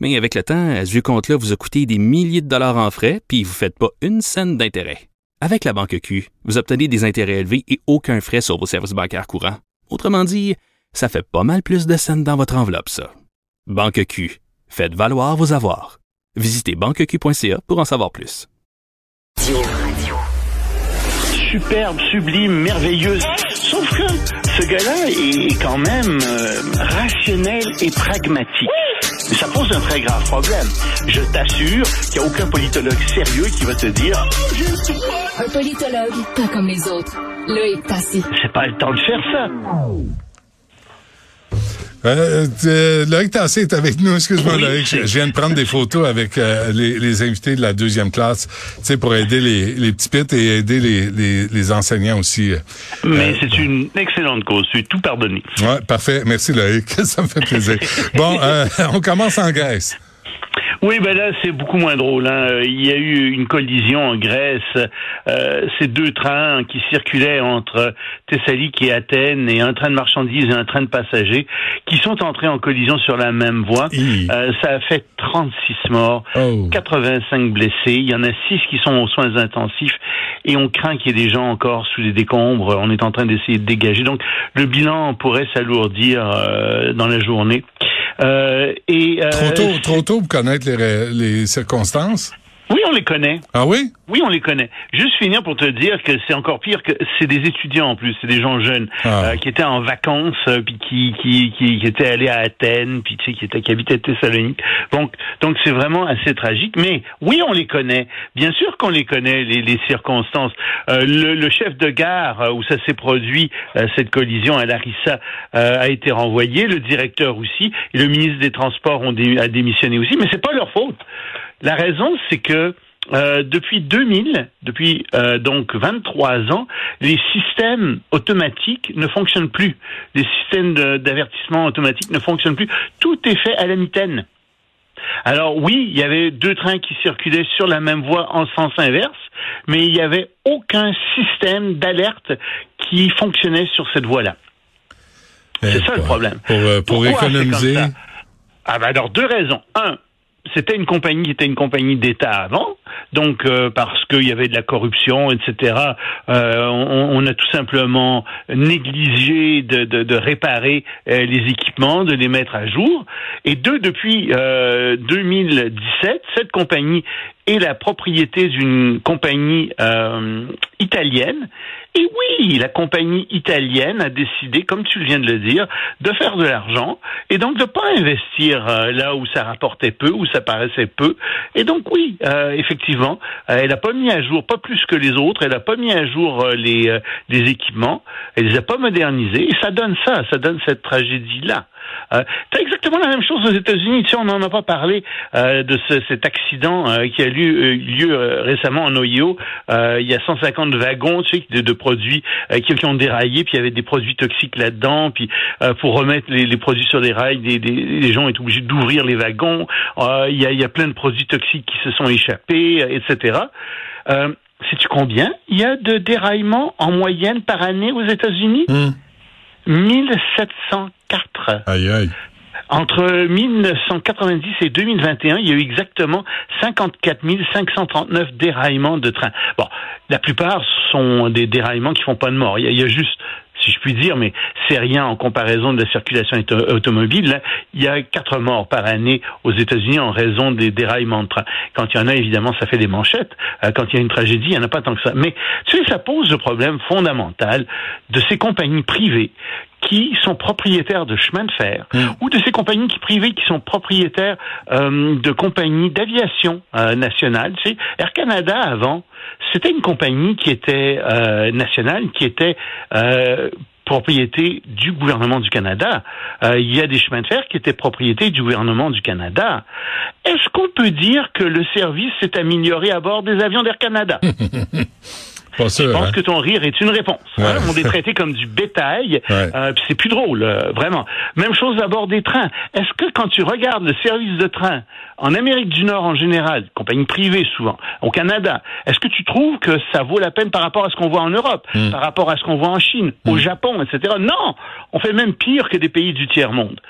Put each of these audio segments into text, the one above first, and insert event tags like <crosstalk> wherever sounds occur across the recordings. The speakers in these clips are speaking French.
Mais avec le temps, ce vieux compte-là vous a coûté des milliers de dollars en frais, puis vous ne faites pas une scène d'intérêt. Avec la banque Q, vous obtenez des intérêts élevés et aucun frais sur vos services bancaires courants. Autrement dit, ça fait pas mal plus de scènes dans votre enveloppe, ça. Banque Q, faites valoir vos avoirs. Visitez banqueq.ca pour en savoir plus. Superbe, sublime, merveilleuse. Sauf que ce gars-là est quand même euh, rationnel et pragmatique. Mais ça pose un très grave problème. Je t'assure qu'il n'y a aucun politologue sérieux qui va te dire Un politologue, pas comme les autres. Loïc Passy. c'est pas le temps de faire ça. Euh, euh, Loïc Tassé est avec nous. Excuse-moi, Oui, Loïc. Je, je viens de prendre des photos avec euh, les, les invités de la deuxième classe, tu sais, pour aider les, les petits pits et aider les, les, les enseignants aussi. Mais c'est une excellente cause. Tu es tout pardonné. Ouais, parfait. Merci, Loïc. <laughs> Ça me fait plaisir. bon, euh, on commence en Grèce. Oui, ben là, c'est beaucoup moins drôle. hein. Euh, Il y a eu une collision en Grèce. Euh, ces deux trains qui circulaient entre Thessalonique et Athènes, et un train de marchandises et un train de passagers, qui sont entrés en collision sur la même voie. Euh, ça a fait 36 morts, Oh. 85 blessés. Il y en a 6 qui sont aux soins intensifs, et on craint qu'il y ait des gens encore sous les décombres. On est en train d'essayer de dégager. Donc, le bilan pourrait s'alourdir euh, dans la journée. Euh, et, euh, Trop tôt, trop tôt pour connaître les, circonstances. Oui, on les connaît. Ah oui? Oui, on les connaît. Juste finir pour te dire que c'est encore pire que c'est des étudiants en plus, c'est des gens jeunes Ah. euh, qui étaient en vacances, euh, puis qui, qui, qui, qui étaient allés à Athènes, puis tu sais, qui étaient qui habitaient Thessalonique. Donc, donc c'est vraiment assez tragique. Mais oui, on les connaît. Bien sûr qu'on les connaît, les, les circonstances. Euh, le, le chef de gare euh, où ça s'est produit euh, cette collision à Larissa euh, a été renvoyé, le directeur aussi, et le ministre des Transports ont dé- a démissionné aussi. Mais c'est pas leur faute. La raison, c'est que euh, depuis 2000, depuis euh, donc 23 ans, les systèmes automatiques ne fonctionnent plus. Les systèmes d'avertissement automatique ne fonctionnent plus. Tout est fait à la mitaine. Alors oui, il y avait deux trains qui circulaient sur la même voie en sens inverse, mais il n'y avait aucun système d'alerte qui fonctionnait sur cette voie-là. C'est Eh, ça le pour- problème. Pour, euh, pour c'est économiser. Ah ben alors deux raisons. Un, c'était une compagnie qui était une compagnie d'État avant, donc euh, parce qu'il y avait de la corruption, etc. euh, on, on a tout simplement négligé de, de- de réparer euh, les équipements, de les mettre à jour. Et deux, depuis euh, 2017, cette compagnie est la propriété d'une compagnie euh, italienne. Et oui, la compagnie italienne a décidé, comme tu viens de le dire, de faire de l'argent et donc de pas investir euh, là où ça rapportait peu, où ça paraissait peu. Et donc oui, euh, euh, elle a pas mis à jour, pas plus que les autres, elle a pas mis à jour euh, les, euh, les équipements, elle les a pas modernisés et ça donne ça, ça donne cette tragédie là. Euh, T'as exactement la même chose aux États-Unis. Tu sais, on n'en a pas parlé de ce- cet accident qui a lieu, lieu récemment en Ohio. Il y a 150 wagons, tu sais, de, produits qui, ont déraillé, puis il y avait des produits toxiques là-dedans. Puis pour remettre les, produits sur les rails, les gens étaient obligés d'ouvrir les wagons. Il y, a, plein de produits toxiques qui se sont échappés, etc. Euh, Sais-tu combien il y a de déraillements en moyenne par année aux États-Unis? Hum. 1704. Aïe, aïe. Entre 1990 et 2021, il y a eu exactement 54 539 déraillements de trains. Bon, la plupart sont des déraillements qui font pas de mort. Il y a, il y a juste, si je puis dire, mais c'est rien en comparaison de la circulation auto- automobile. Là, il y a quatre morts par année aux États-Unis en raison des déraillements de trains. Quand il y en a, évidemment, ça fait des manchettes. Euh, Quand il y a une tragédie, il n'y en a pas tant que ça. Mais tu ça pose le problème fondamental de ces compagnies privées qui sont propriétaires de chemins de fer ou de ces compagnies qui privées qui sont propriétaires euh, de compagnies d'aviation euh, nationale. Tu sais, Air Canada avant, c'était une compagnie qui était euh, nationale, qui était euh, propriété du gouvernement du Canada. Euh, il y a des chemins de fer qui étaient propriété du gouvernement du Canada. Est-ce qu'on peut dire que le service s'est amélioré à bord des avions d'Air Canada? <laughs> je pense hein? que ton rire est une réponse. Hein? On est traité comme du bétail, <laughs> euh, c'est plus drôle, euh, vraiment. Même chose à bord des trains. Est-ce que quand tu regardes le service de train en Amérique du Nord en général, compagnie privée souvent, au Canada, est-ce que tu trouves que ça vaut la peine par rapport à ce qu'on voit en Europe, Hmm. par rapport à ce qu'on voit en Chine, au Japon, etc. Non, on fait même pire que des pays du tiers monde.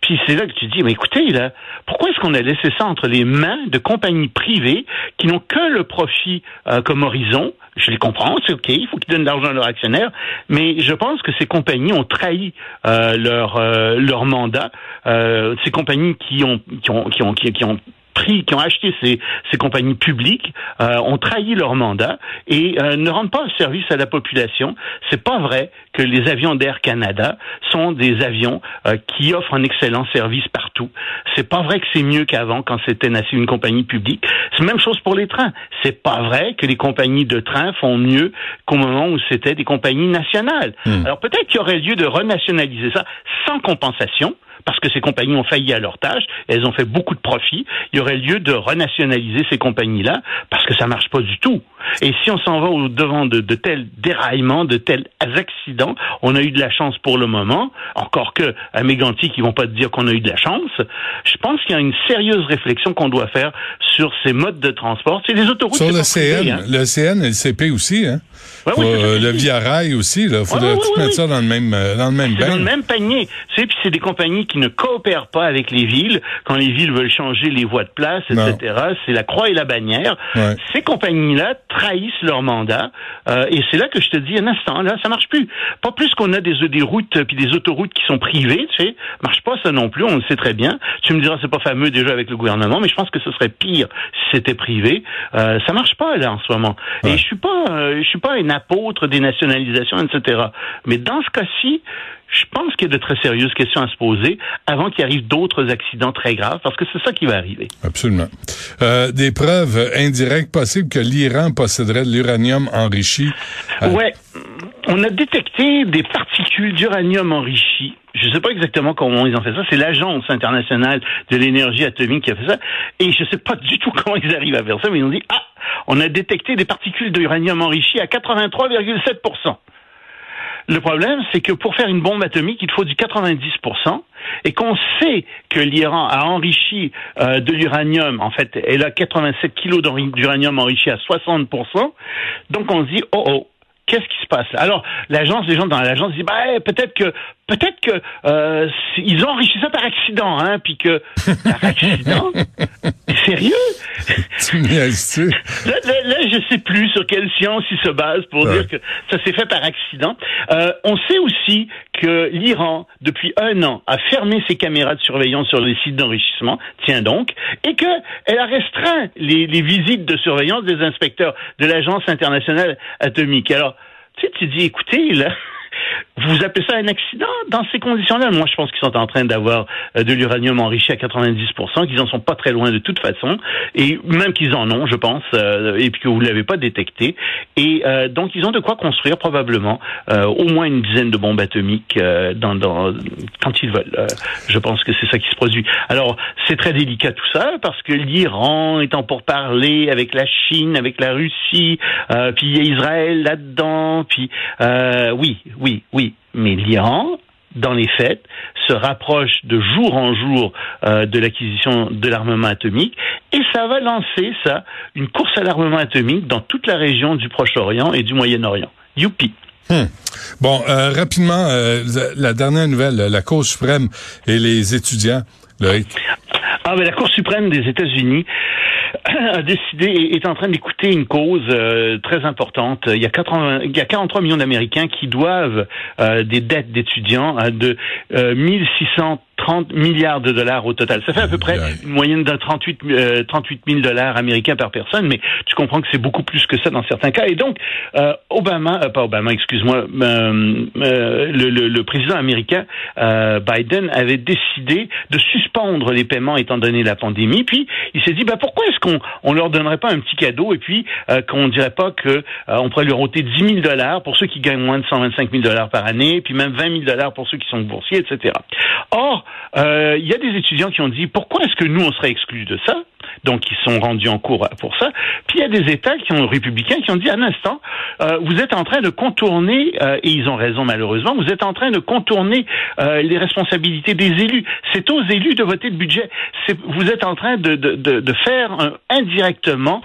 Puis c'est là que tu dis, mais écoutez, là, pourquoi est-ce qu'on a laissé ça entre les mains de compagnies privées qui n'ont que le profit euh, comme horizon? Je les comprends, c'est ok, il faut qu'ils donnent de l'argent à leurs actionnaires, mais je pense que ces compagnies ont trahi euh, leur euh, leur mandat. Euh, ces compagnies qui ont qui ont qui ont qui, qui ont pris, qui ont acheté ces, ces compagnies publiques, euh, ont trahi leur mandat et euh, ne rendent pas service à la population. C'est pas vrai que les avions d'Air Canada sont des avions euh, qui offrent un excellent service partout. C'est pas vrai que c'est mieux qu'avant quand c'était une compagnie publique. C'est la même chose pour les trains. C'est pas vrai que les compagnies de train font mieux qu'au moment où c'était des compagnies nationales. Alors peut-être qu'il y aurait lieu de renationaliser ça sans compensation parce que ces compagnies ont failli à leur tâche, elles ont fait beaucoup de profits. Il y aurait lieu de renationaliser ces compagnies-là parce que ça marche pas du tout. Et si on s'en va au devant de, de tels déraillements, de tels accidents, on a eu de la chance pour le moment. Encore que à Mégantic, ils vont pas te dire qu'on a eu de la chance. Je pense qu'il y a une sérieuse réflexion qu'on doit faire sur ces modes de transport. C'est des autoroutes. Sur c'est le privé, CN, hein. le CN et le CP aussi, hein? Ouais, Faut, oui, c'est euh, le Via Rail aussi, là. Faudrait Ouais, mettre ça dans le même, euh, dans le même C'est dans le même panier. Tu sais, puis c'est des compagnies qui ne coopèrent pas avec les villes quand les villes veulent changer les voies de place, etc. C'est la croix et la bannière. Ouais. Ces compagnies-là trahissent leur mandat euh, et c'est là que je te dis un instant, là, ça marche plus. Pas plus qu'on a des, des routes puis des autoroutes qui sont privées, tu sais, marche pas ça non plus. On le sait très bien. Tu me diras c'est pas fameux déjà avec le gouvernement, mais je pense que ce serait pire si c'était privé. Euh, ça marche pas là en ce moment. Ouais. Et je suis pas, euh, je suis pas un apôtre des nationalisations, etc. Mais dans ce cas-ci, je pense qu'il y a de très sérieuses questions à se poser avant qu'il arrive d'autres accidents très graves, parce que c'est ça qui va arriver. Absolument. Euh, des preuves indirectes possibles que l'Iran posséderait de l'uranium enrichi. Euh, Ouais, on a détecté des particules d'uranium enrichi. Je ne sais pas exactement comment ils ont fait ça. C'est l'Agence internationale de l'énergie atomique qui a fait ça. Et je ne sais pas du tout <laughs> comment ils arrivent à faire ça, mais ils ont dit, ah, on a détecté des particules d'uranium enrichi à 83,7 le problème, c'est que pour faire une bombe atomique, il faut du 90%, et qu'on sait que l'Iran a enrichi euh, de l'uranium, en fait, elle a 87 kilos d'uranium enrichi à 60%, donc on se dit, oh oh, qu'est-ce qui se passe Alors, l'agence, les gens dans l'agence disent, bah, eh, peut-être que, peut-être que euh, ils ont enrichi ça par accident, hein, puis que par <laughs> accident, sérieux? Tu? Là, là, là, je sais plus sur quelle science il se base pour Ouais. dire que ça s'est fait par accident. Euh, on sait aussi que l'Iran, depuis un an, a fermé ses caméras de surveillance sur les sites d'enrichissement, tiens donc, et que elle a restreint les, les visites de surveillance des inspecteurs de l'Agence internationale atomique. Alors, tu sais, tu dis, écoutez, là, vous appelez ça un accident dans ces conditions-là? Moi, je pense qu'ils sont en train d'avoir euh, de l'uranium enrichi à 90%, qu'ils en sont pas très loin de toute façon, et même qu'ils en ont, je pense, euh, et puis que vous l'avez pas détecté. Et euh, donc, ils ont de quoi construire probablement au moins une dizaine de bombes atomiques quand ils veulent. Je pense que c'est ça qui se produit. Alors, c'est très délicat tout ça parce que l'Iran est en pourparlers avec la Chine, avec la Russie, puis il y a Israël là-dedans, puis euh, oui, oui, oui. Mais l'Iran, dans les faits, se rapproche de jour en jour euh, de l'acquisition de l'armement atomique et ça va lancer ça une course à l'armement atomique dans toute la région du Proche-Orient et du Moyen-Orient. Youpi. Hmm. Bon, euh, rapidement, euh, la dernière nouvelle, la Cour suprême et les étudiants. Ah, ben, la Cour suprême des États-Unis <coughs> a décidé, est en train d'écouter une cause euh, très importante. Il y a, 80, il y a 43 millions d'Américains qui doivent euh, des dettes d'étudiants euh, de euh, 1600 30 milliards de dollars au total. Ça fait à peu près une moyenne de 38, 38 000 dollars américains par personne, mais tu comprends que c'est beaucoup plus que ça dans certains cas. Et donc, euh, Obama, euh, pas Obama, excuse-moi, euh, le, le, le, président américain Biden avait décidé de suspendre les paiements étant donné la pandémie. Puis il s'est dit, bah pourquoi est-ce qu'on on leur donnerait pas un petit cadeau et puis qu'on dirait pas que on pourrait leur ôter 10 000 dollars pour ceux qui gagnent moins de 125 000 dollars par année, puis même 20 000 dollars pour ceux qui sont boursiers, etc. Or, euh, il y a des étudiants qui ont dit pourquoi est-ce que nous on serait exclus de ça? Donc ils sont rendus en cours pour ça. Puis il y a des États qui ont républicains qui ont dit un instant, euh, vous êtes en train de contourner euh, et ils ont raison malheureusement, vous êtes en train de contourner les responsabilités des élus. C'est aux élus de voter le budget. Vous êtes en train de, de, de, de faire indirectement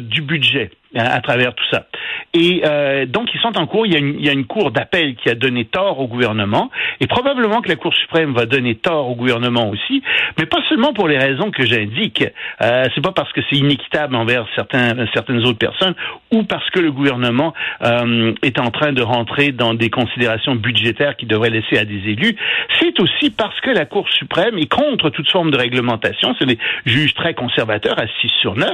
du budget à travers tout ça. Et euh, donc, ils sont en cours. Il y a une, y a une cour d'appel qui a donné tort au gouvernement, et probablement que la Cour suprême va donner tort au gouvernement aussi, mais pas seulement pour les raisons que j'indique. Euh, c'est pas parce que c'est inéquitable envers certains, certaines autres personnes, ou parce que le gouvernement euh, est en train de rentrer dans des considérations budgétaires qui devraient laisser à des élus. C'est aussi parce que la Cour suprême est contre toute forme de réglementation. C'est des juges très conservateurs à 6 sur 9,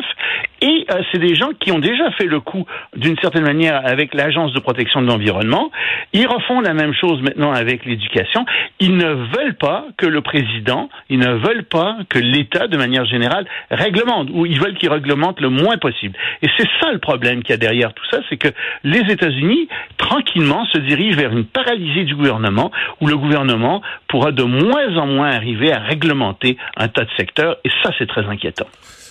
et euh, c'est des gens qui ont déjà fait le coup d'une certaine manière avec l'Agence de protection de l'environnement. Ils refont la même chose maintenant avec l'éducation. Ils ne veulent pas que le président, ils ne veulent pas que l'État, de manière générale, réglemente, ou ils veulent qu'il réglemente le moins possible. Et c'est ça le problème qu'il y a derrière tout ça, c'est que les États-Unis, tranquillement, se dirigent vers une paralysie du gouvernement, où le gouvernement pourra de moins en moins arriver à réglementer un tas de secteurs, et ça, c'est très inquiétant.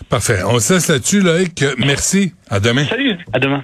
Parfait. On se laisse là-dessus, Loïc. Merci. À demain. Salut. À demain.